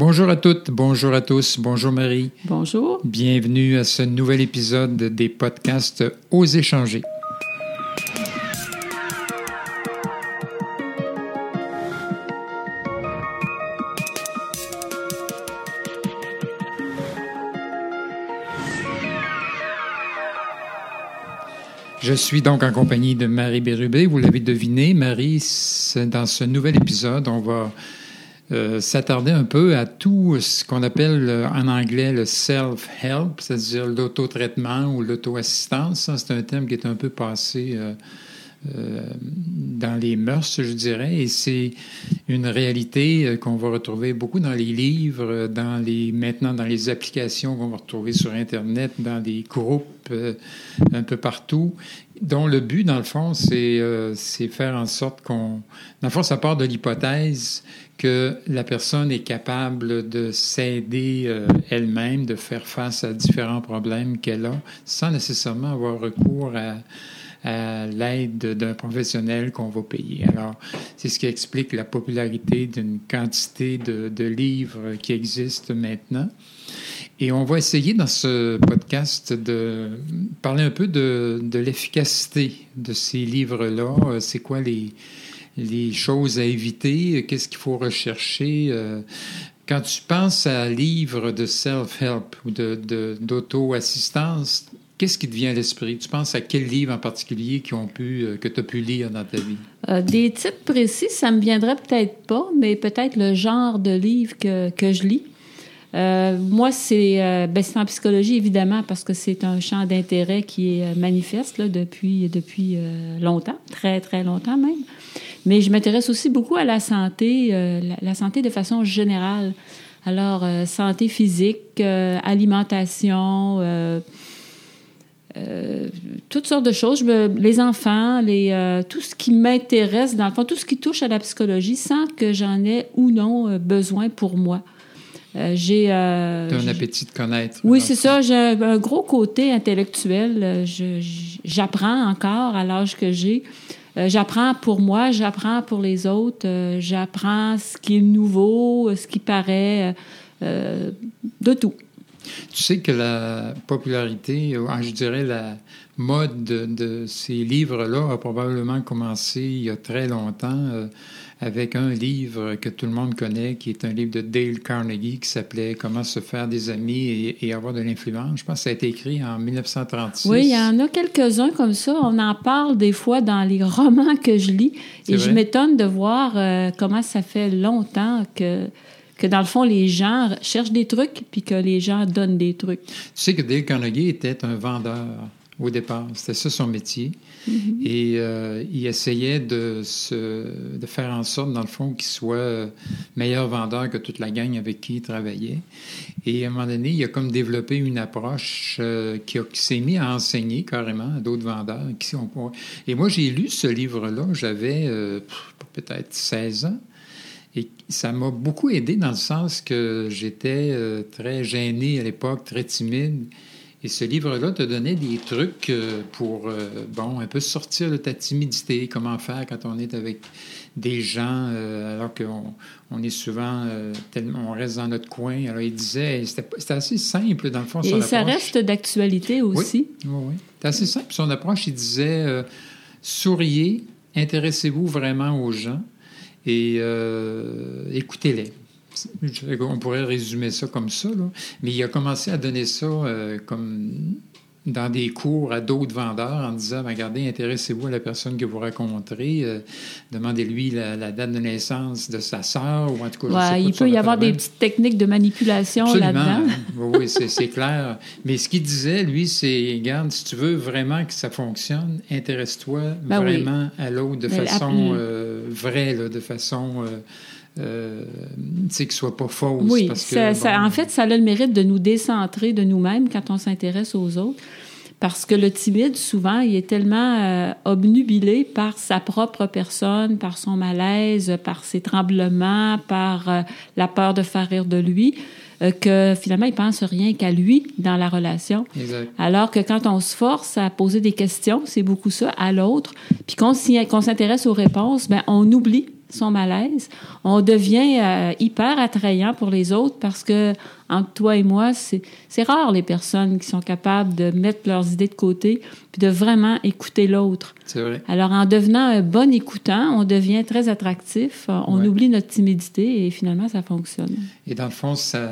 Bonjour à toutes, bonjour à tous, bonjour Marie. Bonjour. Bienvenue à ce nouvel épisode des podcasts Aux échanger. Je suis donc en compagnie de Marie Bérubé. Vous l'avez deviné, Marie, dans ce nouvel épisode, on va euh, s'attarder un peu à tout ce qu'on appelle euh, en anglais le self-help, c'est-à-dire l'auto-traitement ou l'auto-assistance. C'est un thème qui est un peu passé euh, euh, dans les mœurs, je dirais, et c'est une réalité euh, qu'on va retrouver beaucoup dans les livres, dans les maintenant dans les applications qu'on va retrouver sur Internet, dans des groupes euh, un peu partout, dont le but, dans le fond, c'est c'est faire en sorte qu'on... Dans le fond, ça part de l'hypothèse que la personne est capable de s'aider elle-même, de faire face à différents problèmes qu'elle a, sans nécessairement avoir recours à à l'aide d'un professionnel qu'on va payer. Alors, c'est ce qui explique la popularité d'une quantité de, livres qui existent maintenant. Et on va essayer dans ce podcast de parler un peu de, l'efficacité de ces livres-là. C'est quoi les, choses à éviter? Qu'est-ce qu'il faut rechercher? Euh, quand tu penses à livres de self-help ou d'auto-assistance, Qu'est-ce qui te vient à l'esprit? Tu penses à quel livre en particulier qui ont pu, euh, que tu as pu lire dans ta vie? Euh, des titres précis, ça me viendrait peut-être pas, mais peut-être le genre de livre que, que je lis. Euh, moi, c'est ben, en psychologie, évidemment, parce que c'est un champ d'intérêt qui est manifeste là, depuis, depuis longtemps, très, très longtemps même. Mais je m'intéresse aussi beaucoup à la santé, la, santé de façon générale. Alors, santé physique, alimentation, euh, toutes sortes de choses. les enfants, les, euh, tout ce qui m'intéresse, dans le fond, tout ce qui touche à la psychologie, sans que j'en ai ou non euh, besoin pour moi. j'ai un appétit de connaître. Oui, c'est ça. J'ai un, gros côté intellectuel. j'apprends encore à l'âge que j'ai. j'apprends pour moi, j'apprends pour les autres, j'apprends ce qui est nouveau, ce qui paraît, de tout. Tu sais que la popularité, je dirais la mode de, ces livres-là a probablement commencé il y a très longtemps euh, avec un livre que tout le monde connaît, qui est un livre de Dale Carnegie qui s'appelait Comment se faire des amis et, avoir de l'influence. Je pense que ça a été écrit en 1936. Oui, il y en a quelques-uns comme ça. On en parle des fois dans les romans que je lis et je m'étonne de voir euh, comment ça fait longtemps que que dans le fond, les gens cherchent des trucs puis que les gens donnent des trucs. Tu sais que Dale Carnegie était un vendeur au départ. C'était ça son métier. Mm-hmm. Et euh, il essayait de, se, de faire en sorte, dans le fond, qu'il soit meilleur vendeur que toute la gang avec qui il travaillait. Et à un moment donné, il a comme développé une approche euh, qui, s'est mis à enseigner carrément à d'autres vendeurs. Qui Et moi, j'ai lu ce livre-là, j'avais euh, peut-être 16 ans. Et ça m'a beaucoup aidé dans le sens que j'étais euh, très gêné à l'époque, très timide. Et ce livre-là te donnait des trucs euh, pour, euh, bon, un peu sortir de ta timidité, comment faire quand on est avec des gens, alors qu'on on est souvent, tellement, on reste dans notre coin. Alors, il disait, c'était assez simple, dans le fond, Et ça reste d'actualité aussi. Oui, oui, oui. C'était assez simple. Son approche, il disait, souriez, intéressez-vous vraiment aux gens et euh, écoutez-les. On pourrait résumer ça comme ça, mais il a commencé à donner ça euh, comme dans des cours à d'autres vendeurs en disant ben, regardez, intéressez-vous à la personne que vous rencontrez, euh, demandez-lui la, date de naissance de sa sœur ou en tout cas. il peut y avoir des petites techniques de manipulation là-dedans. oui, c'est clair. Mais ce qu'il disait, lui, c'est regarde, si tu veux vraiment que ça fonctionne, intéresse-toi ben vraiment à l'autre de, façon euh, vraie, de façon. Euh, euh, qu'il soit pas fausse. Oui, parce que, ça, en fait, ça a le mérite de nous décentrer de nous-mêmes quand on s'intéresse aux autres. Parce que le timide, souvent, il est tellement euh, obnubilé par sa propre personne, par son malaise, par ses tremblements, par euh, la peur de faire rire de lui, euh, que finalement, il pense rien qu'à lui dans la relation. Exact. Alors que quand on se force à poser des questions, c'est beaucoup ça, à l'autre, puis qu'on s'intéresse aux réponses, ben on oublie son malaise. On devient euh, hyper attrayant pour les autres parce que entre toi et moi, c'est rare les personnes qui sont capables de mettre leurs idées de côté puis de vraiment écouter l'autre. C'est vrai. Alors, en devenant un bon écoutant, on devient très attractif, on Ouais. oublie notre timidité et finalement, ça fonctionne. Et dans le fond, ça,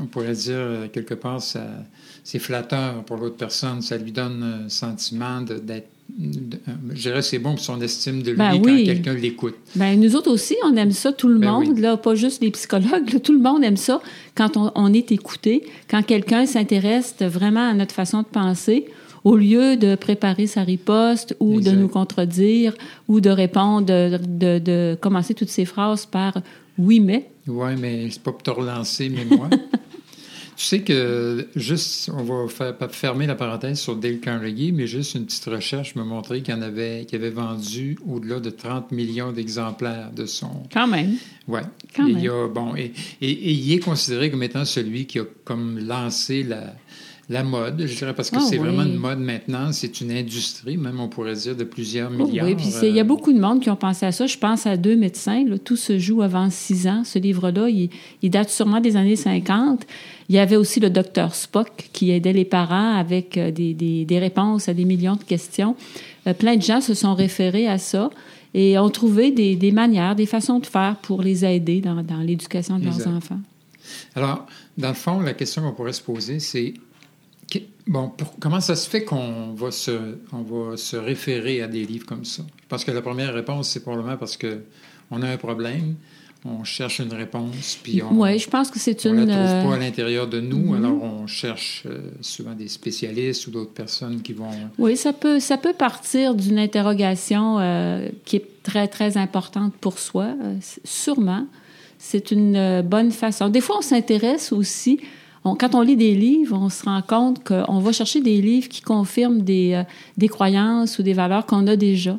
on pourrait dire euh, quelque part, c'est flatteur pour l'autre personne. Ça lui donne un sentiment de- d'être. Je dirais c'est bon pour son estime de lui Ben quand oui. quelqu'un l'écoute. Ben, nous autres aussi, on aime ça, tout le Ben monde, oui. là, pas juste les psychologues, là, tout le monde aime ça quand on, on est écouté, quand quelqu'un s'intéresse vraiment à notre façon de penser, au lieu de préparer sa riposte ou Exact. de nous contredire ou de répondre, de, de, de commencer toutes ces phrases par oui, mais. Oui, mais c'est pas pour te relancer, mais moi. tu sais que, juste, on va faire, fermer la parenthèse sur Dale Carnegie, mais juste une petite recherche m'a montré qu'il y en avait, qu'il avait vendu au-delà de 30 millions d'exemplaires de son. Quand même. Ouais. Quand Et même. il a, bon, et, et- et il est considéré comme étant celui qui a comme lancé la, la mode, je dirais, parce que Ah c'est oui. vraiment une mode maintenant, c'est une industrie, même on pourrait dire, de plusieurs Oh, milliards. oui, puis il y a euh, beaucoup de monde qui ont pensé à ça. Je pense à deux médecins. là. Tout se joue avant six ans. Ce livre-là, il, il date sûrement des années 50. Il y avait aussi le docteur Spock qui aidait les parents avec euh, des, des- des réponses à des millions de questions. Euh, plein de gens se sont référés à ça et ont trouvé des, des manières, des façons de faire pour les aider dans, dans l'éducation de leurs enfants. Alors, dans le fond, la question qu'on pourrait se poser, c'est bon, pour- comment ça se fait qu'on va se, on va se référer à des livres comme ça? Parce que la première réponse, c'est probablement parce que on a un problème, on cherche une réponse, puis on Oui, je pense que c'est on la une. trouve euh, pas à l'intérieur de nous, mhm. alors on cherche euh, souvent des spécialistes ou d'autres personnes qui vont... Oui, ça peut, ça peut partir d'une interrogation euh, qui est très, très importante pour soi, euh, sûrement. C'est une euh, bonne façon. Des fois, on s'intéresse aussi. on- quand on lit des livres, on se rend compte qu'on va chercher des livres qui confirment des, euh, des croyances ou des valeurs qu'on a déjà.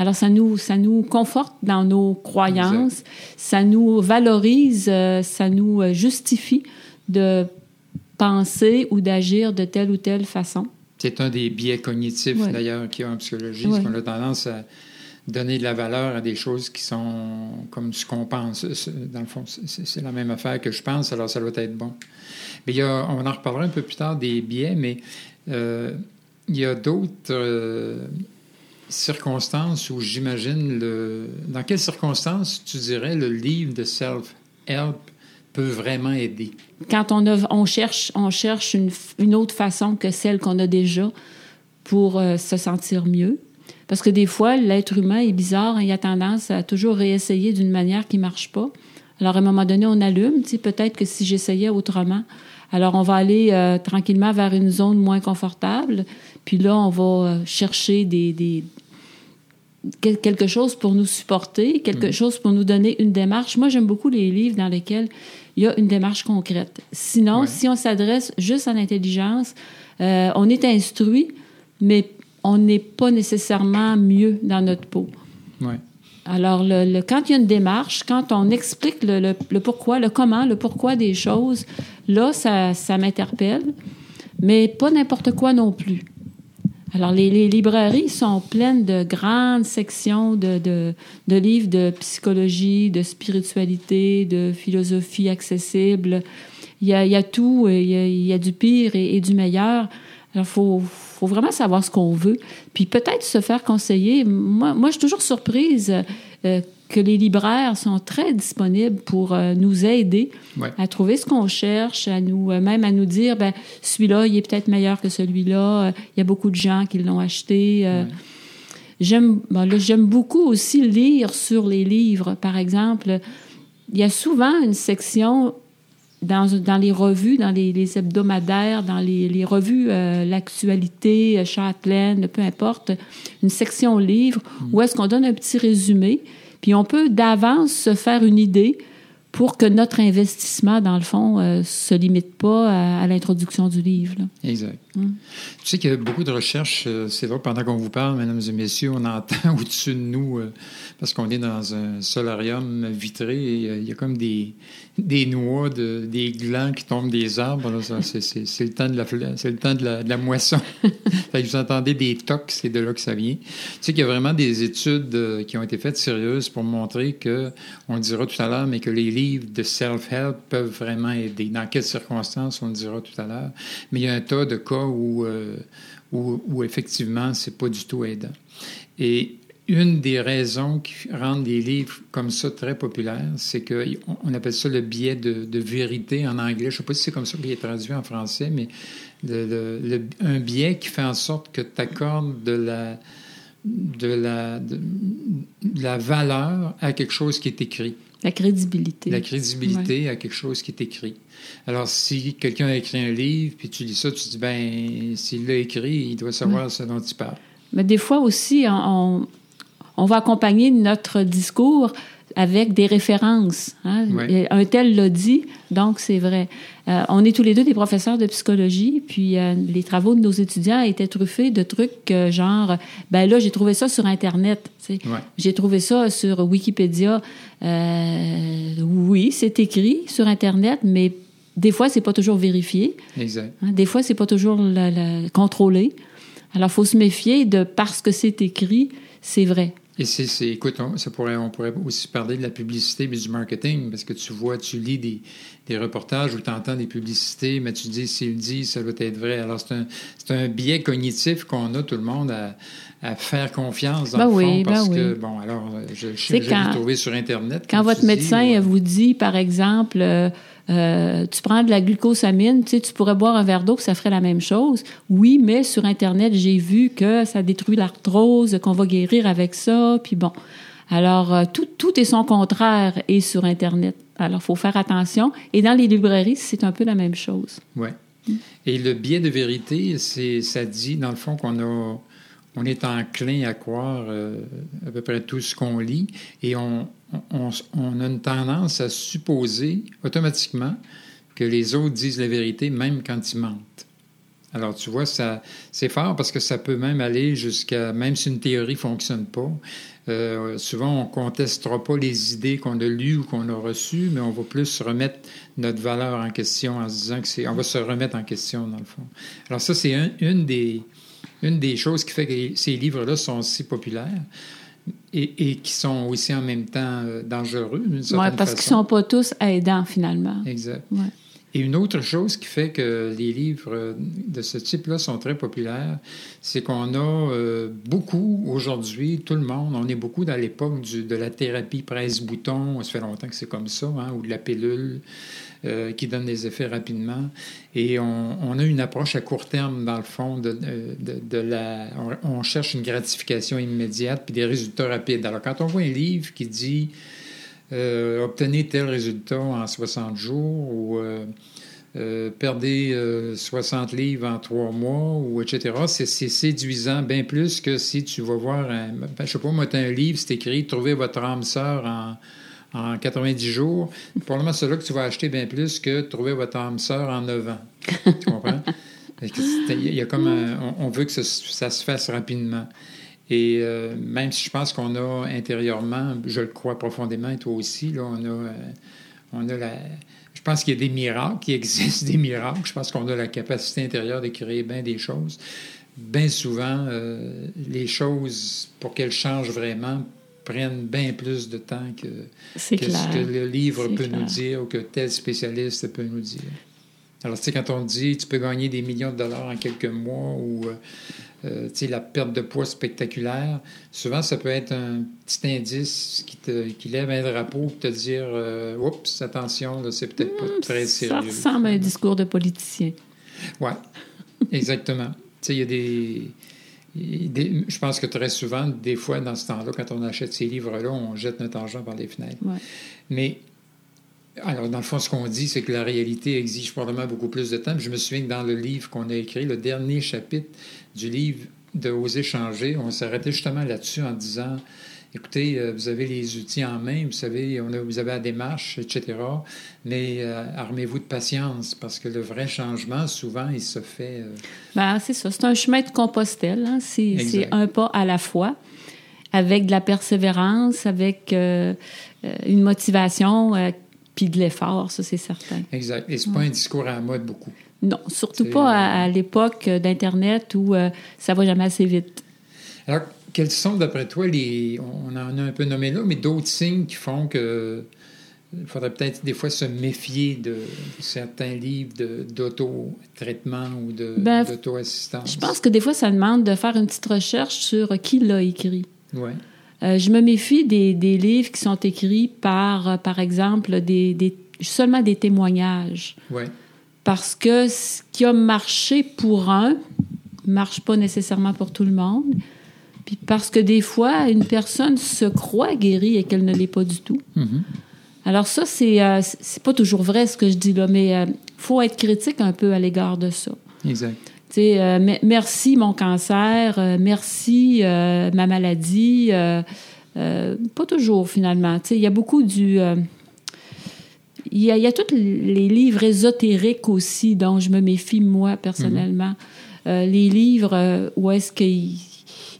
Alors, ça nous, ça nous conforte dans nos croyances, ça nous valorise, euh, ça nous euh, justifie de penser ou d'agir de telle ou telle façon. C'est un des biais cognitifs, Ouais. d'ailleurs, qu'il y a en psychologie, Ouais. qu'on a tendance à donner de la valeur à des choses qui sont comme ce qu'on pense. Dans le fond, c'est- la même affaire que je pense, alors ça doit être bon. Mais il y a, on en reparlera un peu plus tard des biais, mais euh, il y a d'autres euh, circonstances où j'imagine le... Dans quelles circonstances, tu dirais, le livre de self-help peut vraiment aider? quand on, a- on cherche, on cherche une, une autre façon que celle qu'on a déjà pour euh, se sentir mieux. Parce que des fois, l'être humain est bizarre, hein, il a tendance à toujours réessayer d'une manière qui marche pas. Alors, à un moment donné, on allume, tu sais, peut-être que si j'essayais autrement, alors on va aller euh, tranquillement vers une zone moins confortable, puis là, on va euh, chercher des, quelque chose pour nous supporter, quelque chose pour nous donner une démarche. Moi, j'aime beaucoup les livres dans lesquels il y a une démarche concrète. Sinon, Ouais. si on s'adresse juste à l'intelligence, euh, on est instruit, mais on n'est pas nécessairement mieux dans notre peau. Ouais. Alors, le, le- quand il y a une démarche, quand on explique le, le- le pourquoi, le comment, le pourquoi des choses, là, ça, ça m'interpelle, mais pas n'importe quoi non plus. Alors, les, les librairies sont pleines de grandes sections de, de- de livres de psychologie, de spiritualité, de philosophie accessible. Il y a, il y a tout, il y a, il y a du pire et, et du meilleur. Alors, faut, faut vraiment savoir ce qu'on veut. Puis peut-être se faire conseiller. Moi, moi je suis toujours surprise euh, que les libraires sont très disponibles pour euh, nous aider Ouais. à trouver ce qu'on cherche, à nous, euh, même à nous dire, ben celui-là, il est peut-être meilleur que celui-là. Euh, Il y a beaucoup de gens qui l'ont acheté. Ouais. J'aime, là, j'aime beaucoup aussi lire sur les livres. Par exemple, il y a souvent une section dans, dans les revues, dans les, les hebdomadaires, dans les, les revues, euh, l'actualité, Châtelaine, peu importe, une section livres où est-ce qu'on donne un petit résumé, puis on peut d'avance se faire une idée pour que notre investissement, dans le fond, ne se limite pas à, l'introduction du livre. Exact. Hum. Tu sais qu'il y a beaucoup de recherches. c'est vrai, pendant qu'on vous parle, mesdames et messieurs, on entend au-dessus de nous, parce qu'on est dans un solarium vitré, et il y a comme des, des noix, de, des glands qui tombent des arbres. C'est le temps de la, le temps de la, moisson. vous entendez des tocs, c'est de là que ça vient. Tu sais qu'il y a vraiment des études euh, qui ont été faites sérieuses pour montrer que, on le dira tout à l'heure, mais que les livres de self-help peuvent vraiment aider. Dans quelles circonstances, on le dira tout à l'heure. Mais il y a un tas de cas où, euh, où, où effectivement, c'est pas du tout aidant. Et une des raisons qui rendent des livres comme ça très populaires, c'est qu'on appelle ça le biais de, vérité en anglais. Je ne sais pas si c'est comme ça qu'il est traduit en français, mais un biais qui fait en sorte que tu accordes de la, de, la, de, la valeur à quelque chose qui est écrit. La crédibilité. La crédibilité à quelque chose qui est écrit. Alors, si quelqu'un a écrit un livre, puis tu lis ça, tu te dis, ben, s'il l'a écrit, il doit savoir ce dont il parle. Mais des fois aussi, on, on va accompagner notre discours avec des références. Hein. Un tel l'a dit, donc c'est vrai. Euh, on est tous les deux des professeurs de psychologie, puis euh, les travaux de nos étudiants étaient truffés de trucs euh, genre, ben là, j'ai trouvé ça sur Internet. J'ai trouvé ça sur Wikipédia. oui, c'est écrit sur Internet, mais des fois, c'est pas toujours vérifié. Exact. Hein, des fois, c'est pas toujours contrôlé. Alors, il faut se méfier de parce que c'est écrit, c'est vrai. Et c'est, écoute, on, ça pourrait, on pourrait aussi parler de la publicité mais du marketing, parce que tu vois, tu lis des, des reportages où tu entends des publicités, mais tu dis, s'il dit, ça doit être vrai. Alors, c'est un, c'est un biais cognitif qu'on a, tout le monde, à, à faire confiance dans ben le fond, parce ben que, bon, alors, je, je, je l'ai trouvé sur Internet. Quand votre médecin vous dit, par exemple, euh, euh, tu prends de la glucosamine, tu sais, tu pourrais boire un verre d'eau, ça ferait la même chose. Oui, mais sur Internet, j'ai vu que ça détruit l'arthrose, qu'on va guérir avec ça, puis bon. Alors, euh, tout, tout est son contraire et sur Internet. Alors, il faut faire attention. Et dans les librairies, c'est un peu la même chose. Oui. Et le biais de vérité, c'est, ça dit, dans le fond, qu'on a, on est enclin à croire euh, à peu près tout ce qu'on lit et on, a une tendance à supposer automatiquement que les autres disent la vérité même quand ils mentent. Alors, tu vois, ça, c'est fort parce que ça peut même aller jusqu'à, même si une théorie ne fonctionne pas, euh, souvent on ne contestera pas les idées qu'on a lues ou qu'on a reçues, mais on va plus remettre notre valeur en question en se disant que c'est, on va se remettre en question dans le fond. Alors ça, c'est une, des, une des choses qui fait que ces livres-là sont si populaires et, qui sont aussi en même temps euh, dangereux d'une certaine Oui, parce qu'ils ne sont pas tous aidants finalement. Exact. Et une autre chose qui fait que les livres de ce type-là sont très populaires, c'est qu'on a euh, beaucoup aujourd'hui, tout le monde, on est beaucoup dans l'époque de la thérapie presse-bouton, ça fait longtemps que c'est comme ça, hein, ou de la pilule. Euh, qui donne des effets rapidement. Et on, a une approche à court terme, dans le fond, de, de, la... On, cherche une gratification immédiate puis des résultats rapides. Alors, quand on voit un livre qui dit euh, obtenez tel résultat en 60 jours ou euh, euh perdez 60 livres en trois mois, ou etc. C'est séduisant bien plus que si tu vas voir un. Ben, je sais pas, moi, tu un livre, c'est écrit Trouvez votre âme sœur en en 90 jours, probablement celui-là que tu vas acheter bien plus que trouver votre âme sœur en 9 ans. Tu comprends? Il y a comme on, veut que ça, se fasse rapidement. Et euh, même si je pense qu'on a intérieurement, je le crois profondément, et toi aussi, là, on a, euh, on a la. Je pense qu'il y a des miracles, qu'il existe des miracles. Je pense qu'on a la capacité intérieure de créer bien des choses. Bien souvent, euh, les choses, pour qu'elles changent vraiment, prennent bien plus de temps que, ce que le livre peut nous dire ou que tel spécialiste peut nous dire. Alors, tu sais, quand on dit tu peux gagner des millions de dollars en quelques mois ou euh, euh, tu sais, la perte de poids spectaculaire, souvent ça peut être un petit indice qui, te, qui lève un drapeau pour te dire euh, Oups, attention, c'est peut-être pas hmm, très sérieux. Ça ressemble à un discours de politicien. Oui, exactement. tu sais, il y a des je pense que très souvent, des fois, dans ce temps-là, quand on achète ces livres-là, on jette notre argent par les fenêtres. Mais, alors, dans le fond, ce qu'on dit, c'est que la réalité exige probablement beaucoup plus de temps. Je me souviens que dans le livre qu'on a écrit, le dernier chapitre du livre de Oser changer, on s'arrêtait justement là-dessus en disant écoutez, euh, vous avez les outils en main, vous savez, on a, vous avez la démarche, etc. Mais euh, armez-vous de patience parce que le vrai changement, souvent, il se fait. euh, Ben, c'est ça. C'est un chemin de Compostelle. hein. C'est un pas à la fois, avec de la persévérance, avec euh, une motivation, puis de l'effort, ça, c'est certain. exact. Et c'est pas un discours à la mode beaucoup. Non, surtout pas à, à l'époque d'Internet où ça va jamais assez vite. Alors, quels sont, d'après toi, les. On en a un peu nommé là, mais d'autres signes qui font que. Il faudrait peut-être des fois se méfier de certains livres d'auto-traitement ou Ben, d'auto-assistance? Je pense que des fois, ça demande de faire une petite recherche sur qui l'a écrit. Oui, Euh, je me méfie des, des livres qui sont écrits par, euh, par exemple, des, des- seulement des témoignages. oui. Parce que ce qui a marché pour un marche pas nécessairement pour tout le monde. Puis parce que des fois, une personne se croit guérie et qu'elle ne l'est pas du tout. Mhm. Alors ça, c'est euh, c'est pas toujours vrai ce que je dis là, mais il faut être critique un peu à l'égard de ça. Exact. Tu sais, euh, me- merci mon cancer, euh, merci euh, ma maladie. euh, euh, pas toujours finalement. Tu sais, il y a beaucoup du. euh, il y, a, il y a tous les livres ésotériques aussi dont je me méfie moi personnellement. Euh, les livres euh, où est-ce qu'il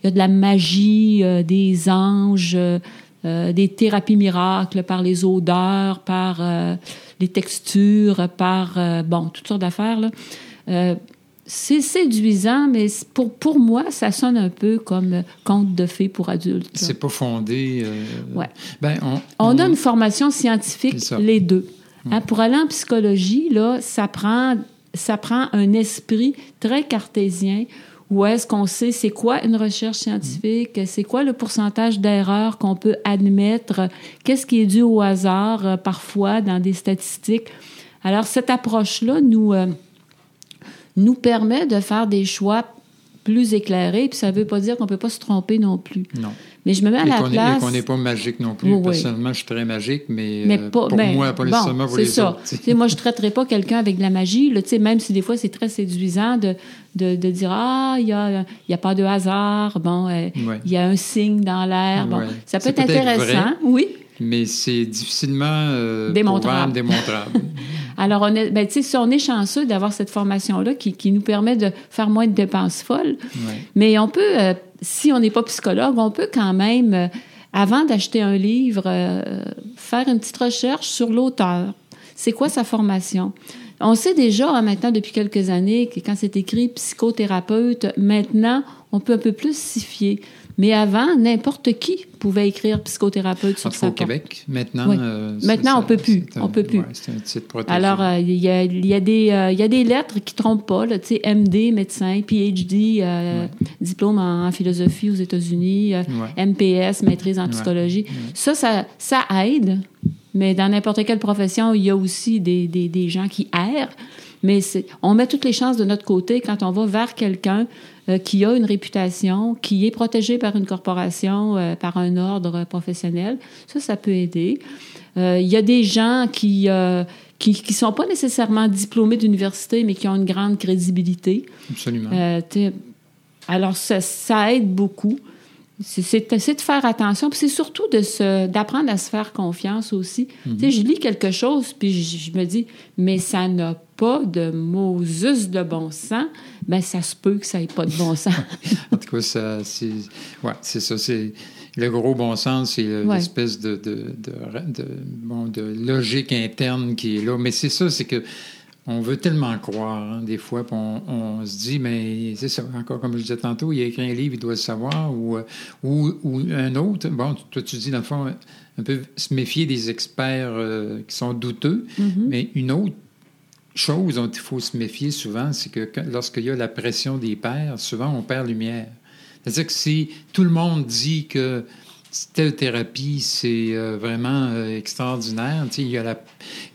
il y a de la magie, euh, des anges, euh, euh, des thérapies miracles par les odeurs, par euh, les textures, par bon toutes sortes d'affaires là. C'est séduisant, mais pour, pour moi, ça sonne un peu comme conte de fées pour adultes. C'est pas fondé. Ouais. Ben, on, On a une formation scientifique, les deux. Hein, pour aller en psychologie, là, ça prend, ça prend un esprit très cartésien où est-ce qu'on sait c'est quoi une recherche scientifique, c'est quoi le pourcentage d'erreurs qu'on peut admettre, qu'est-ce qui est dû au hasard euh, parfois dans des statistiques? Alors, cette approche-là nous, euh, nous permet de faire des choix plus éclairés, puis ça ne veut pas dire qu'on ne peut pas se tromper non plus. Non. Mais je me mets à Et la qu'on est- et place... qu'on n'est pas magique non plus. Oui, oui. Personnellement, je suis très magique, mais, Mais euh, pas, pour ben, moi, pas bon, nécessairement pour c'est les ça. autres. moi, je ne traiterais pas quelqu'un avec de la magie, là, même si des fois c'est très séduisant de, de, de dire Ah, il n'y a, y a pas de hasard, bon, euh, il Ouais. y a un signe dans l'air. Bon, Ouais. ça peut être intéressant, vrai. oui. Mais c'est difficilement euh, Démontrable. Alors, on est, ben, si on est chanceux d'avoir cette formation-là qui, qui nous permet de faire moins de dépenses folles, Ouais. mais on peut, euh, si on n'est pas psychologue, on peut quand même, euh, avant d'acheter un livre, euh, faire une petite recherche sur l'auteur. C'est quoi sa formation? On sait déjà hein, maintenant depuis quelques années que quand c'est écrit psychothérapeute, maintenant on peut un peu plus s'y fier. Mais avant, n'importe qui pouvait écrire psychothérapeute sur sa au. Québec, maintenant. Oui. euh, Maintenant, on ça- peut plus. On peut plus. ouais. Alors, euh, il y, a, il y, a des, euh, il y a des lettres qui trompent pas, là, tu sais, MD, médecin, PhD, diplôme en, en philosophie aux États-Unis, Ouais. MPS, maîtrise en psychologie. Ça, ça, ça aide, mais dans n'importe quelle profession, il y a aussi des, des, des gens qui errent. Mais on met toutes les chances de notre côté quand on va vers quelqu'un euh, qui a une réputation, qui est protégé par une corporation, euh, par un ordre professionnel. Ça, ça peut aider. Euh, Il y a des gens qui qui qui sont pas nécessairement diplômés d'université, mais qui ont une grande crédibilité. Absolument. Alors, ça, ça aide beaucoup. C'est- de faire attention, puis c'est surtout d'apprendre à se faire confiance aussi. Tu sais, je lis quelque chose, puis je, je me dis, mais ça n'a pas de Moses de bon sens. Ben, ça se peut que ça n'ait pas de bon sens. En tout cas, ça, c'est, ouais, c'est ça. C'est le gros bon sens, c'est Ouais. l'espèce de, de, de, de- bon, de logique interne qui est là. Mais c'est ça, c'est que on veut tellement croire, hein, des fois, on, on se dit, mais c'est ça, encore comme je disais tantôt, il a écrit un livre, il doit le savoir, ou, euh, ou, ou un autre. Bon, toi, tu dis, dans le fond, un peu se méfier des experts euh, qui sont douteux, mais une autre chose dont il faut se méfier souvent, c'est que lorsqu'il y a la pression des pairs, souvent on perd lumière. C'est-à-dire que si tout le monde dit que telle thérapie, c'est euh, vraiment euh, extraordinaire, il y a la...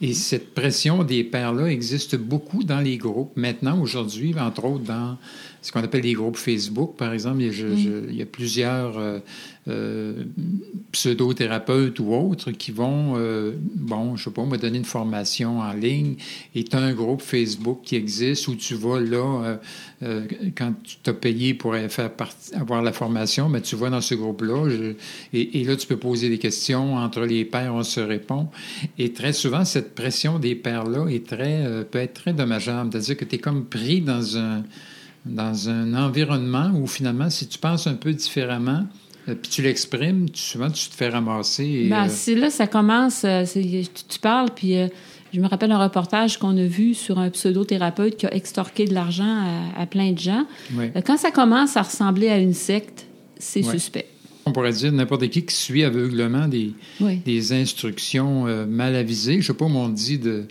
et cette pression des pairs-là existe beaucoup dans les groupes. Maintenant, aujourd'hui, entre autres dans ce qu'on appelle les groupes Facebook, par exemple, il y a, je- je- il y a plusieurs euh, euh, pseudothérapeutes ou autres qui vont, euh, bon, je sais pas, me donner une formation en ligne et tu as un groupe Facebook qui existe où tu vas là, quand tu t'as payé pour faire avoir la formation, mais ben, tu vas dans ce groupe-là et, et, là, tu peux poser des questions. Entre les pairs, on se répond. Et très souvent, cette pression des pairs-là est très, peut être très dommageable. C'est-à-dire que tu es comme pris dans un, dans un environnement où finalement, si tu penses un peu différemment, euh, puis tu l'exprimes, souvent tu te fais ramasser. Ben, euh, là, ça commence, euh, tu, parles, puis je me rappelle un reportage qu'on a vu sur un pseudothérapeute qui a extorqué de l'argent à, plein de gens. Quand ça commence à ressembler à une secte, c'est suspect. On pourrait dire n'importe qui qui suit aveuglement des, des instructions mal avisées. Je ne sais pas, on dit de,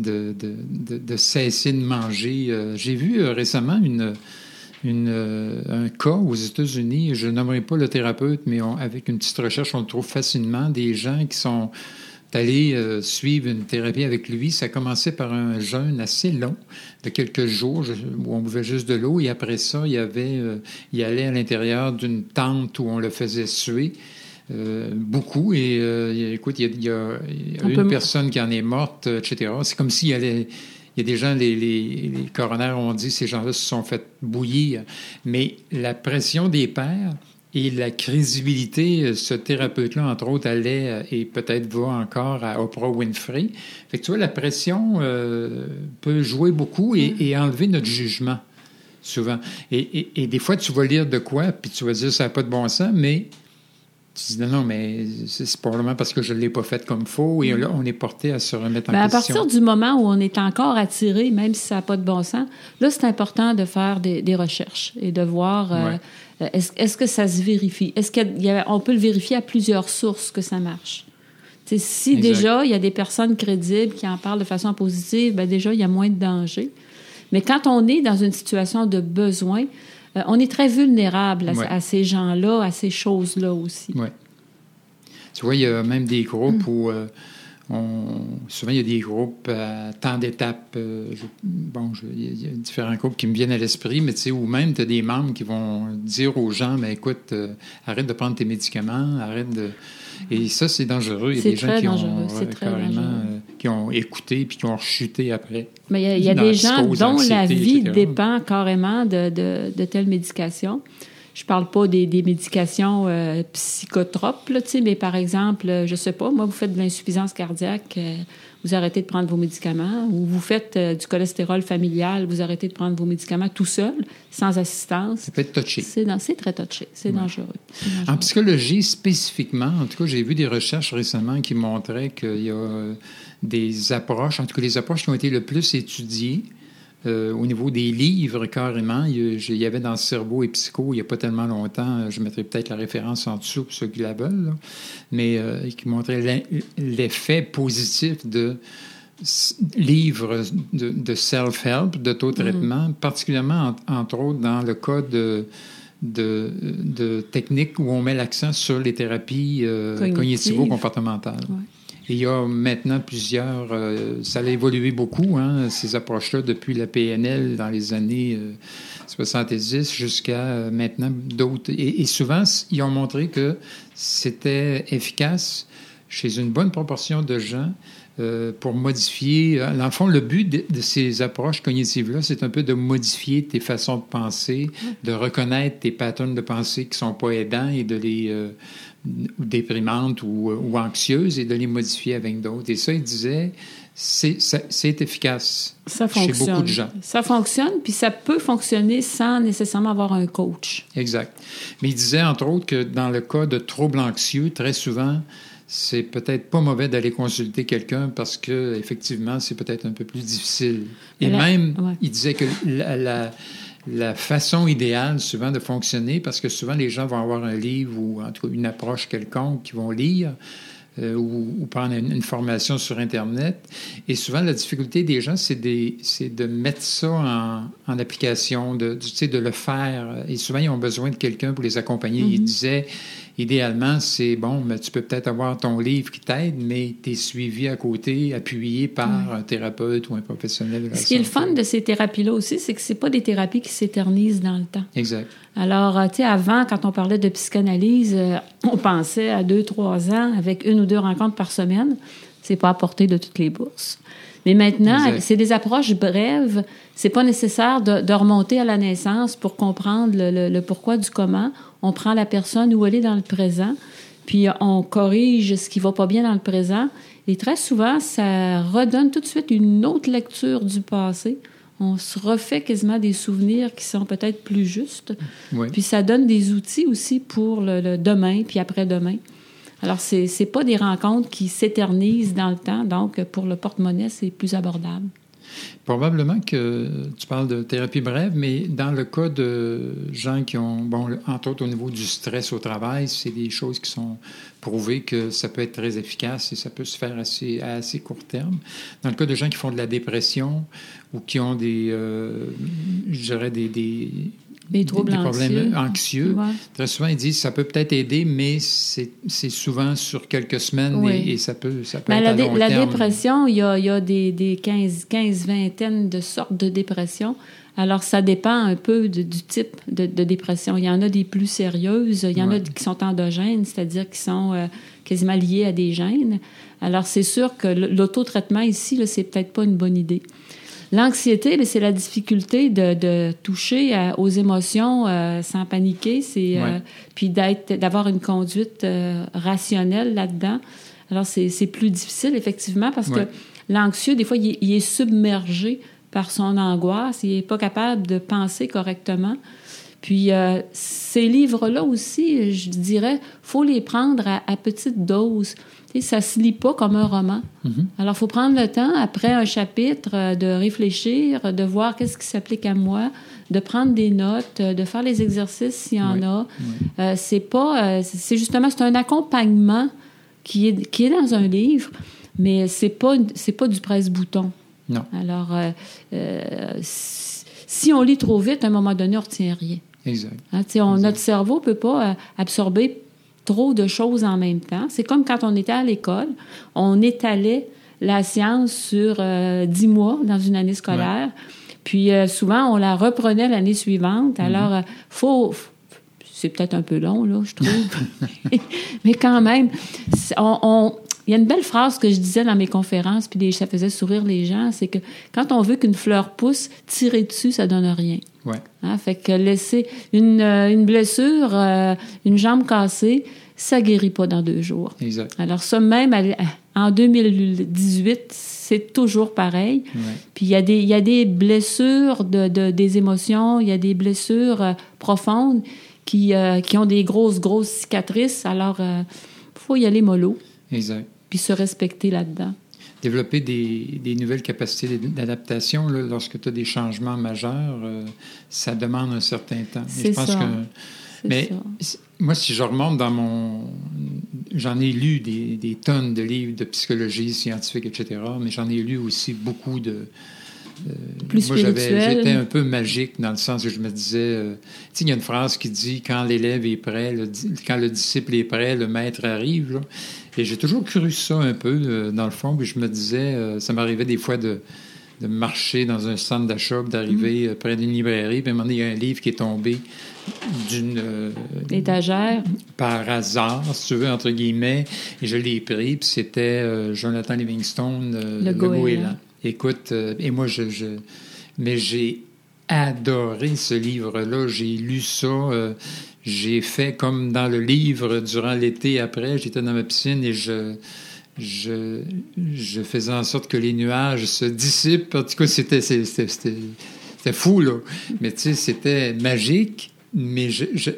de, cesser de manger. J'ai vu récemment une euh, un cas aux États-Unis, je nommerai pas le thérapeute, mais avec une petite recherche, on le trouve facilement, des gens qui sont allés euh, suivre une thérapie avec lui. Ça commençait par un jeûne assez long, de quelques jours, où on buvait juste de l'eau, et après ça, il y avait, euh, il allait à l'intérieur d'une tente où on le faisait suer. Beaucoup et écoute, il y a, une personne qui en est morte, etc. C'est comme s'il allait il y a des gens, les, les, coronaires ont dit, ces gens-là se sont fait bouillir. Mais la pression des pères et la crédibilité, ce thérapeute-là, entre autres, allait euh, et peut-être va encore à Oprah Winfrey. Fait que tu vois, la pression euh, peut jouer beaucoup et, et, enlever notre jugement, souvent. Et, et, et, des fois, tu vas lire de quoi, puis tu vas dire, ça n'a pas de bon sens, mais tu dis non, non, mais c'est probablement parce que je ne l'ai pas fait comme faux. Et là, on est porté à se remettre en ben, question. À partir du moment où on est encore attiré, même si ça n'a pas de bon sens, là, c'est important de faire des, recherches et de voir euh, est-ce que ça se vérifie? Est-ce qu'on peut le vérifier à plusieurs sources que ça marche? si déjà, il y a des personnes crédibles qui en parlent de façon positive, ben déjà, il y a moins de danger. Mais quand on est dans une situation de besoin, euh, on est très vulnérable à, ces gens-là, à ces choses-là aussi. Oui. Tu vois, il y a même des groupes où euh, souvent il y a des groupes à tant d'étapes. Euh, bon, il y, a différents groupes qui me viennent à l'esprit, mais tu sais, ou même tu as des membres qui vont dire aux gens, mais écoute, arrête de prendre tes médicaments, arrête de et ça, c'est dangereux. Il y a des gens qui ont, carrément, euh, qui ont écouté puis qui ont rechuté après. Mais il y a, des gens dont la vie dépend carrément de, de, de telles médications. Je parle pas des, des médications euh, psychotropes, là, mais par exemple, je sais pas, moi, vous faites de l'insuffisance cardiaque, euh, vous arrêtez de prendre vos médicaments, ou vous faites euh, du cholestérol familial, vous arrêtez de prendre vos médicaments tout seul, sans assistance. Ça peut être touché. C'est, très touché, c'est dangereux. En psychologie spécifiquement, en tout cas, j'ai vu des recherches récemment qui montraient qu'il y a des approches, en tout cas les approches qui ont été le plus étudiées, euh, au niveau des livres, carrément, il y avait dans Cerveau et Psycho, il n'y a pas tellement longtemps, je mettrai peut-être la référence en dessous pour ceux qui la veulent, mais euh, qui montrait l'effet positif de livres de, self-help, d'auto-traitement, mm-hmm. particulièrement, entre autres, dans le cas de, de, techniques où on met l'accent sur les thérapies euh, cognitivo-comportementales il y a maintenant plusieurs. Euh, ça a évolué beaucoup, hein, ces approches-là, depuis la PNL dans les années 70 euh, jusqu'à euh, maintenant d'autres. Et, souvent, ils ont montré que c'était efficace chez une bonne proportion de gens. Pour modifier. Dans le fond, le but de, de ces approches cognitives-là, c'est un peu de modifier tes façons de penser, de reconnaître tes patterns de pensée qui ne sont pas aidants et de les, déprimantes ou, ou, anxieuses et de les modifier avec d'autres. Et ça, il disait, c'est efficace ça chez beaucoup de gens. Ça fonctionne, puis ça peut fonctionner sans nécessairement avoir un coach. Exact. Mais il disait, entre autres, que dans le cas de troubles anxieux, très souvent, c'est peut-être pas mauvais d'aller consulter quelqu'un parce que effectivement c'est peut-être un peu plus difficile. Et même, il disait que la la façon idéale souvent de fonctionner, parce que souvent les gens vont avoir un livre ou en tout cas une approche quelconque qu'ils vont lire. Euh, ou, prendre une, formation sur Internet. Et souvent, la difficulté des gens, c'est de mettre ça en, en application, de, de le faire. Et souvent, ils ont besoin de quelqu'un pour les accompagner. Il mm-hmm. disait, idéalement, c'est bon, mais tu peux peut-être avoir ton livre qui t'aide, mais tu es suivi à côté, appuyé par un thérapeute ou un professionnel. Ce qui est le fun de ces thérapies-là aussi, c'est que c'est pas des thérapies qui s'éternisent dans le temps. Exact. Alors, euh, tu sais, avant, quand on parlait de psychanalyse, euh, on pensait à deux, trois ans avec une ou deux rencontres par semaine. C'est pas à portée de toutes les bourses. Mais maintenant, c'est des approches brèves. C'est pas nécessaire de, remonter à la naissance pour comprendre le, pourquoi du comment. On prend la personne où elle est dans le présent, puis on corrige ce qui va pas bien dans le présent. Et très souvent, ça redonne tout de suite une autre lecture du passé. On se refait quasiment des souvenirs qui sont peut-être plus justes. Puis ça donne des outils aussi pour le demain, puis après-demain. Alors, ce n'est pas des rencontres qui s'éternisent dans le temps, donc pour le porte-monnaie, c'est plus abordable. Probablement que tu parles de thérapie brève, mais dans le cas de gens qui ont, bon, entre autres au niveau du stress au travail, c'est des choses qui sont prouvées que ça peut être très efficace et ça peut se faire assez, à assez court terme. Dans le cas de gens qui font de la dépression ou qui ont des, euh, je dirais, des, des troubles problèmes anxieux. Très souvent, ils disent ça peut peut-être aider, mais c'est souvent sur quelques semaines et, ça peut, ça peut être la, à long la dépression, il y a, il y a des, des 15, 15, vingtaines de sortes de dépression. Alors, ça dépend un peu du type de, dépression. Il y en a des plus sérieuses, il y en a qui sont endogènes, c'est-à-dire qui sont euh, quasiment liées à des gènes. Alors, c'est sûr que l'autotraitement ici, c'est peut-être pas une bonne idée. L'anxiété, c'est la difficulté de, toucher aux émotions euh, sans paniquer, c'est euh, puis d'être, d'avoir une conduite euh, rationnelle là-dedans. Alors c'est plus difficile effectivement parce que l'anxieux, des fois, il, est submergé par son angoisse, il n'est pas capable de penser correctement. Puis ces livres-là aussi, je dirais, faut les prendre à, à petite dose. Ça ça se lit pas comme un roman. Mm-hmm. Alors, il faut prendre le temps, après un chapitre, euh, de réfléchir, de voir qu'est-ce qui s'applique à moi, de prendre des notes, euh, de faire les exercices s'il y en a. Euh, c'est pas... c'est justement, c'est un accompagnement qui est, qui est dans un livre, mais c'est pas, c'est pas du presse-bouton. Non. Alors, si on lit trop vite, à un moment donné, on retient rien. Exact. Hein, on, Notre cerveau ne peut pas absorber trop de choses en même temps. C'est comme quand on était à l'école, on étalait la science sur euh, dix mois dans une année scolaire. Puis euh, souvent, on la reprenait l'année suivante. Mm-hmm. Alors, euh, faut, c'est peut-être un peu long, là, je trouve. Mais quand même, on, il y a une belle phrase que je disais dans mes conférences, puis ça faisait sourire les gens, c'est que quand on veut qu'une fleur pousse, tirer dessus, ça donne rien. Ouais. Hein, fait que laisser une, une blessure, une jambe cassée, ça guérit pas dans deux jours. Exact. Alors ça, même en 2018, c'est toujours pareil. Puis il y, a des, il y a des blessures de, de, des émotions, il y a des blessures euh, profondes qui, euh, qui ont des grosses, grosses cicatrices. Alors, il euh, faut y aller mollo. Exact. Puis se respecter là-dedans. Développer des, des, nouvelles capacités d'adaptation lorsque tu as des changements majeurs, ça demande un certain temps. C'est ça. Que, mais moi, si je remonte dans mon... J'en ai lu des, des, tonnes de livres de psychologie scientifique, etc., mais j'en ai lu aussi beaucoup de... Euh, Plus moi, j'étais un peu magique dans le sens où je me disais... Euh, tu sais, il y a une phrase qui dit « Quand l'élève est prêt, quand le disciple est prêt, le maître arrive. Et j'ai toujours cru ça un peu, euh, dans le fond, puis je me disais... ça m'arrivait des fois de de marcher dans un centre d'achat, d'arriver mm. près d'une librairie, puis à un moment donné, il y a un livre qui est tombé d'une euh, étagère par hasard, si tu veux entre guillemets, et je l'ai pris, puis c'était euh, Jonathan Livingstone, euh, le, Goéland. Écoute, et moi je, mais j'ai adoré ce livre-là, j'ai lu ça, j'ai fait comme dans le livre durant l'été après, j'étais dans ma piscine et je je, je faisais en sorte que les nuages se dissipent. En tout cas, c'était, c'était, fou, là. Mais tu sais, c'était magique. Mais je, je,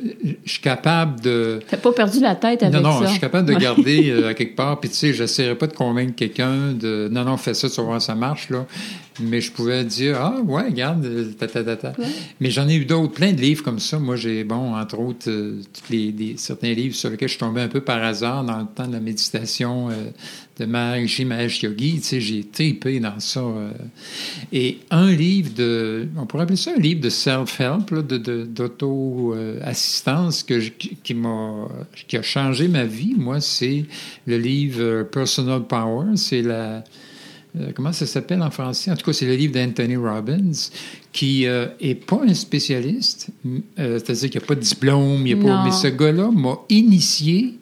suis capable de. T'as pas perdu la tête avec ça. Non, non, je suis capable de garder euh, à quelque part. Puis tu sais, j'essaierai pas de convaincre quelqu'un de. Non, non, fais ça, tu vas voir, ça marche, là. Mais je pouvais dire ah ouais regarde ta ta ta, ta. mais j'en ai eu d'autres plein de livres comme ça. Moi j'ai bon entre autres euh, les, des, certains livres sur lesquels je suis tombé un peu par hasard dans le temps de la méditation euh, de Maharishi Mahesh Yogi. Tu sais j'ai tripé dans ça euh. et un livre de on pourrait appeler ça un livre de self-help de, de, d'auto assistance que qui m'a qui a changé ma vie. Moi c'est le livre Personal Power. C'est la euh, comment ça s'appelle en français? En tout cas, c'est le livre d'Anthony Robbins, qui n'est euh, pas un spécialiste, euh, c'est-à-dire qu'il n'y a pas de diplôme, il a pas, mais ce gars-là m'a initié.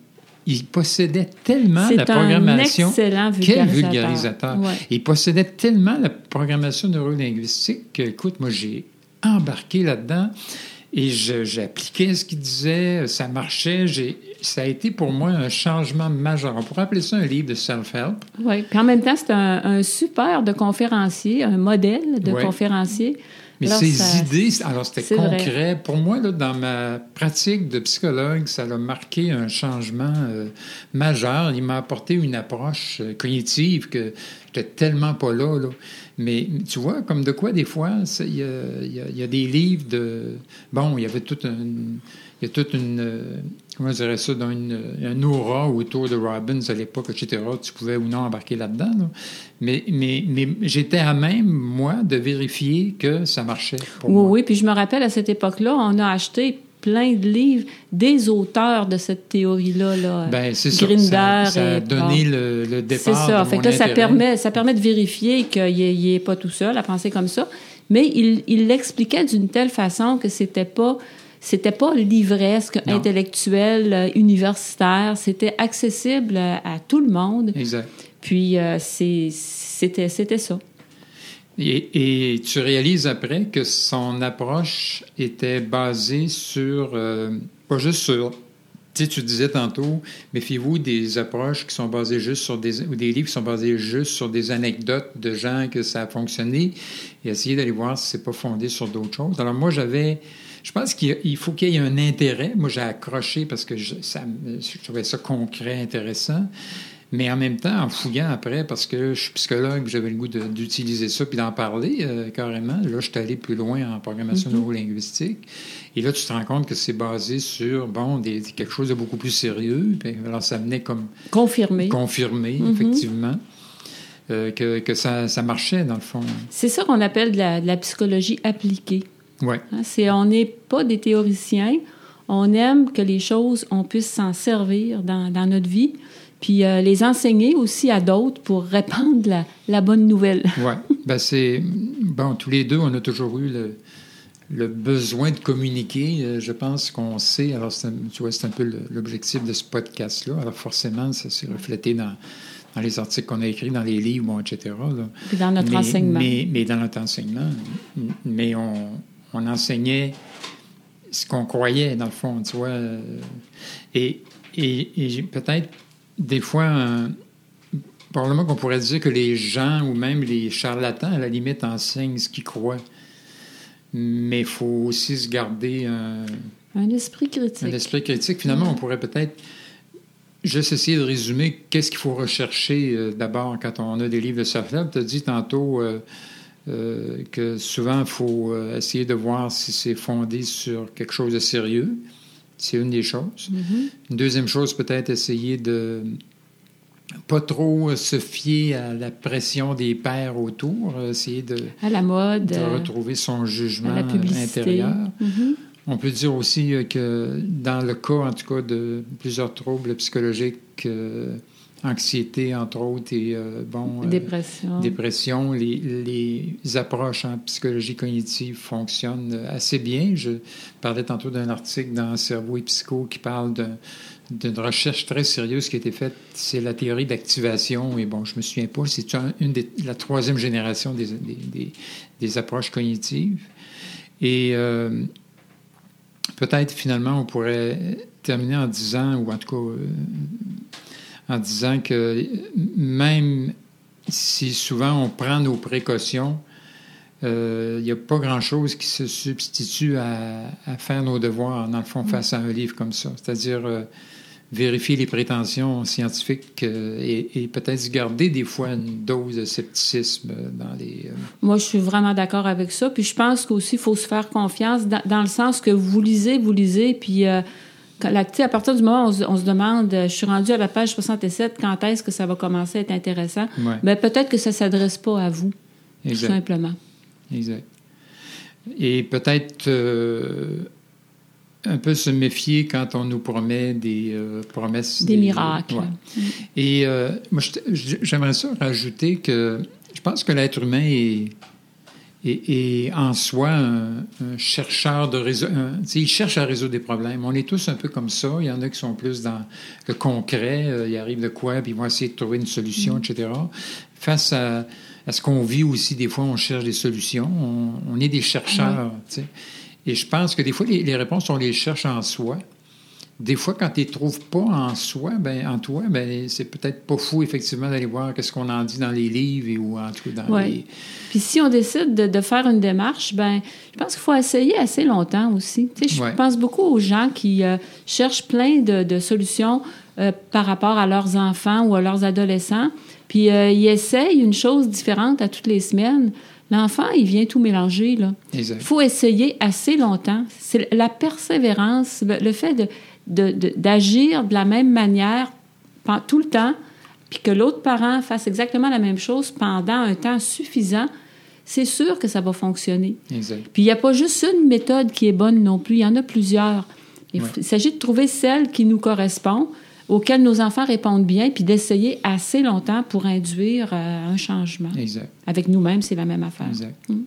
Il possédait tellement la programmation. Un excellent vulgarisateur. Quel vulgarisateur. Il possédait tellement la programmation neurolinguistique que, écoute, moi, j'ai embarqué là-dedans. Et j'appliquais ce qu'il disait, ça marchait. Ça a été pour moi un changement majeur. On pourrait appeler ça un livre de self-help. Oui, puis en même temps, c'est un, super de conférencier, un modèle de conférencier. Mais ses idées, alors c'était concret. Pour moi, là, dans ma pratique de psychologue, ça a marqué un changement euh, majeur. Il m'a apporté une approche euh, cognitive que j'étais tellement pas là, là. Mais tu vois, comme de quoi, des fois, il y, a, des livres de. Bon, il y avait toute une. Il y a toute une. Comment je dirais ça, dans une, un aura autour de Robbins à l'époque, etc. Tu pouvais ou non embarquer là-dedans. Mais, mais, mais j'étais à même, moi, de vérifier que ça marchait. oui, oui. Puis je me rappelle, à cette époque-là, on a acheté plein de livres des auteurs de cette théorie-là. Là. Ben, c'est ça. Ça, a donné le, le, départ. C'est ça. fait ça permet, ça permet de vérifier qu'il n'est pas tout seul à penser comme ça. Mais il l'expliquait d'une telle façon que c'était pas c'était pas livresque, intellectuel, euh, universitaire. C'était accessible à tout le monde. Exact. Puis euh, c'était ça. Et, tu réalises après que son approche était basée sur, euh, pas juste sur, tu sais, tu disais tantôt, méfiez-vous des approches qui sont basées juste sur des, ou des livres qui sont basés juste sur des anecdotes de gens que ça a fonctionné et essayez d'aller voir si c'est pas fondé sur d'autres choses. Alors moi, j'avais, je pense qu'il faut qu'il y ait un intérêt. Moi, j'ai accroché parce que je, ça, je trouvais ça concret, intéressant. Mais en même temps, en fouillant après, parce que je suis psychologue, j'avais le goût d'utiliser ça puis d'en parler euh, carrément. Là, je suis allé plus loin en programmation mm-hmm. neurolinguistique. Et là, tu te rends compte que c'est basé sur, bon, des, quelque chose de beaucoup plus sérieux. alors, ça venait comme... Confirmer. Confirmer, mm-hmm. effectivement. Euh, que, que ça, ça, marchait, dans le fond. C'est ça qu'on appelle de la, psychologie appliquée. Hein, c'est, on n'est pas des théoriciens. On aime que les choses, on puisse s'en servir dans, dans notre vie puis euh, les enseigner aussi à d'autres pour répandre la, la bonne nouvelle. oui. Ben c'est. Bon, tous les deux, on a toujours eu le, le besoin de communiquer. Euh, je pense qu'on sait. Alors, tu vois, c'est un peu l'objectif de ce podcast-là. Alors, forcément, ça s'est reflété dans, dans les articles qu'on a écrits, dans les livres, bon, etc. Puis dans notre enseignement. Mais, mais, dans notre enseignement. Mais on, on enseignait ce qu'on croyait, dans le fond, tu vois. Euh, et, et, et peut-être des fois, probablement qu'on pourrait dire que les gens ou même les charlatans, à la limite, enseignent ce qu'ils croient. Mais il faut aussi se garder un... Un esprit critique. Un esprit critique. Finalement, on pourrait peut-être juste essayer de résumer qu'est-ce qu'il faut rechercher euh, d'abord quand on a des livres de self-help. Tu as dit tantôt euh, euh, que souvent, il faut essayer de voir si c'est fondé sur quelque chose de sérieux. C'est une des choses. Mm-hmm. Une deuxième chose, peut-être essayer de pas trop se fier à la pression des pères autour, essayer de, à la mode, de retrouver son jugement intérieur. Mm-hmm. On peut dire aussi que dans le cas, en tout cas, de plusieurs troubles psychologiques, euh, anxiété, entre autres, et euh, bon, euh, dépression. dépression. Les, les, approches en psychologie cognitive fonctionnent assez bien. Je parlais tantôt d'un article dans Cerveau et Psycho qui parle d'une recherche très sérieuse qui a été faite. C'est la théorie d'activation. Et bon, je me souviens pas, c'est une des, la troisième génération des, des, des approches cognitives. Et euh, peut-être finalement, on pourrait terminer en disant, ou en tout cas en disant que même si souvent on prend nos précautions, il euh, n'y a pas grand-chose qui se substitue à, faire nos devoirs, dans le fond, face à un livre comme ça. C'est-à-dire, euh, vérifier les prétentions scientifiques et, peut-être garder des fois une dose de scepticisme dans les... Moi, je suis vraiment d'accord avec ça. Puis je pense qu'aussi, il faut se faire confiance dans, le sens que vous lisez, vous lisez, puis à partir du moment où on, se demande, je suis rendu à la page 67, quand est-ce que ça va commencer à être intéressant? Mais ben, peut-être que ça ne s'adresse pas à vous, tout simplement. Exact. Et peut-être euh, un peu se méfier quand on nous promet des euh, promesses. Des, miracles. Et euh, moi, j'aimerais ça rajouter que je pense que l'être humain est et, en soi un, chercheur de réseau. il cherche à résoudre des problèmes. On est tous un peu comme ça. Il y en a qui sont plus dans le concret. Euh, il arrive de quoi, puis ils vont essayer de trouver une solution, mm. etc. Face à, ce qu'on vit aussi, des fois, on cherche des solutions. On, est des chercheurs. Et je pense que des fois, les, les réponses, on les cherche en soi des fois, quand tu ne trouves pas en soi, ben, en toi, ben, c'est peut-être pas fou, effectivement, d'aller voir qu'est-ce qu'on en dit dans les livres ou en tout dans les... Puis si on décide de, faire une démarche, ben, je pense qu'il faut essayer assez longtemps aussi. Tu sais, je pense beaucoup aux gens qui euh, cherchent plein de, solutions euh, par rapport à leurs enfants ou à leurs adolescents, puis euh, ils essayent une chose différente à toutes les semaines. L'enfant, il vient tout mélanger. Là. Il faut essayer assez longtemps. C'est la persévérance, le fait de d'agir de, la même manière tout le temps, puis que l'autre parent fasse exactement la même chose pendant un temps suffisant, c'est sûr que ça va fonctionner. Exact. Puis il n'y a pas juste une méthode qui est bonne non plus, il y en a plusieurs. Il, s'agit de trouver celle qui nous correspond, auquel nos enfants répondent bien, puis d'essayer assez longtemps pour induire euh, un changement. Exact. Avec nous-mêmes, c'est la même affaire. Exact. Hum.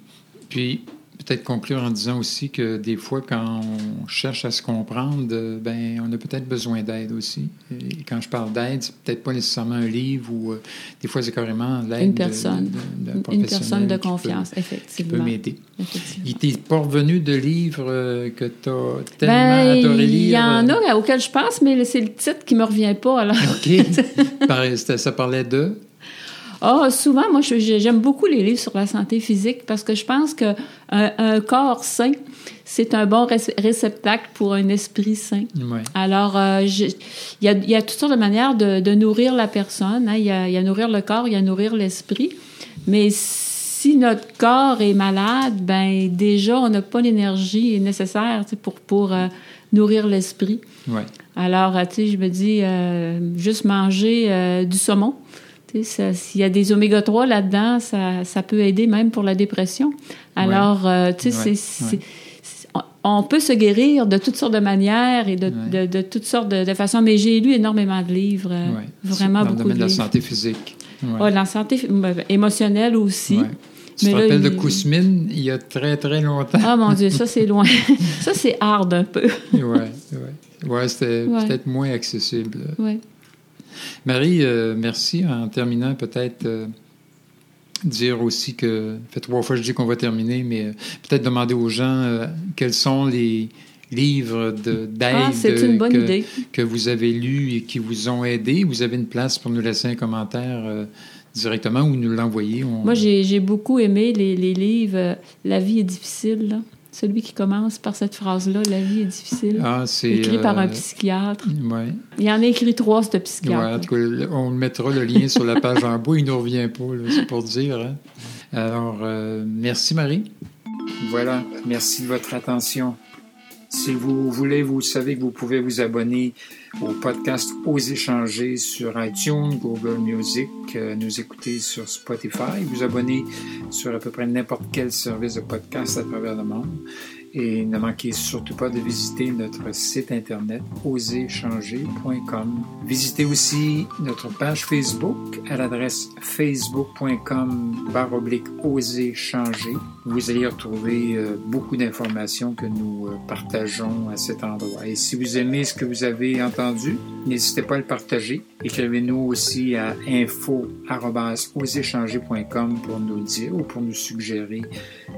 Puis peut-être conclure en disant aussi que des fois, quand on cherche à se comprendre, euh, ben, on a peut-être besoin d'aide aussi. Et quand je parle d'aide, c'est peut-être pas nécessairement un livre ou euh, des fois, c'est carrément l'aide Une personne. De, Une personne de confiance, effectivement. Qui peut m'aider. Il t'est pas revenu de livres euh, que tu as tellement ben, adoré lire? Il y en a auxquels je pense, mais c'est le titre qui me revient pas. Alors. OK. ça parlait de? Ah, souvent, moi, j'aime beaucoup les livres sur la santé physique parce que je pense qu'un un corps sain, c'est un bon réceptacle pour un esprit sain. Alors, euh, il y, a, toutes sortes de manières de, nourrir la personne. Hein. Il, y a, nourrir le corps, il y a nourrir l'esprit. Mais si notre corps est malade, ben déjà, on n'a pas l'énergie nécessaire pour, pour euh, nourrir l'esprit. Alors, tu sais, je me dis, euh, juste manger du saumon, s'il y a des oméga 3 là-dedans, ça, ça, peut aider même pour la dépression. Alors, euh, tu sais, on peut se guérir de toutes sortes de manières et de, de, toutes sortes de, façons, mais j'ai lu énormément de livres, euh, vraiment beaucoup de livres. Dans le domaine de la santé physique. Oui, dans la santé émotionnelle aussi. Tu te rappelles de Kousmine, il y a très, très longtemps? Ah, mon Dieu, ça, c'est loin. ça, c'est hard un peu. oui, oui. Ouais, c'était peut-être moins accessible. Oui. Marie, euh, merci. En terminant, peut-être euh, dire aussi que, fait trois fois je dis qu'on va terminer, mais euh, peut-être demander aux gens quels sont les livres d'aide ah, que, que, vous avez lus et qui vous ont aidé. Vous avez une place pour nous laisser un commentaire directement ou nous l'envoyer. Moi, j'ai beaucoup aimé les, les livres La vie est difficile. Là celui qui commence par cette phrase-là, la vie est difficile. Ah, c'est. Écrit par un euh, psychiatre. Ouais. Il y en a écrit trois, ce psychiatre. Ouais, en tout cas, on mettra le lien sur la page en bas, il ne nous revient pas, c'est pour dire. Hein. Alors, euh, merci Marie. Voilà, merci de votre attention. Si vous voulez, vous savez que vous pouvez vous abonner au podcast Aux échanger sur iTunes, Google Music, euh, nous écouter sur Spotify, vous abonner sur à peu près n'importe quel service de podcast à travers le monde. Et ne manquez surtout pas de visiter notre site internet oserchanger.com. Visitez aussi notre page Facebook à l'adresse facebook.com baroblique oser changer. Vous allez retrouver euh, beaucoup d'informations que nous euh, partageons à cet endroit. Et si vous aimez ce que vous avez entendu, n'hésitez pas à le partager. Écrivez-nous aussi à info.oserchanger.com pour nous dire ou pour nous suggérer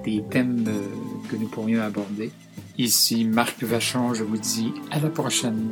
des thèmes euh, que nous pourrions aborder. Ici Marc Vachon, je vous dis à la prochaine.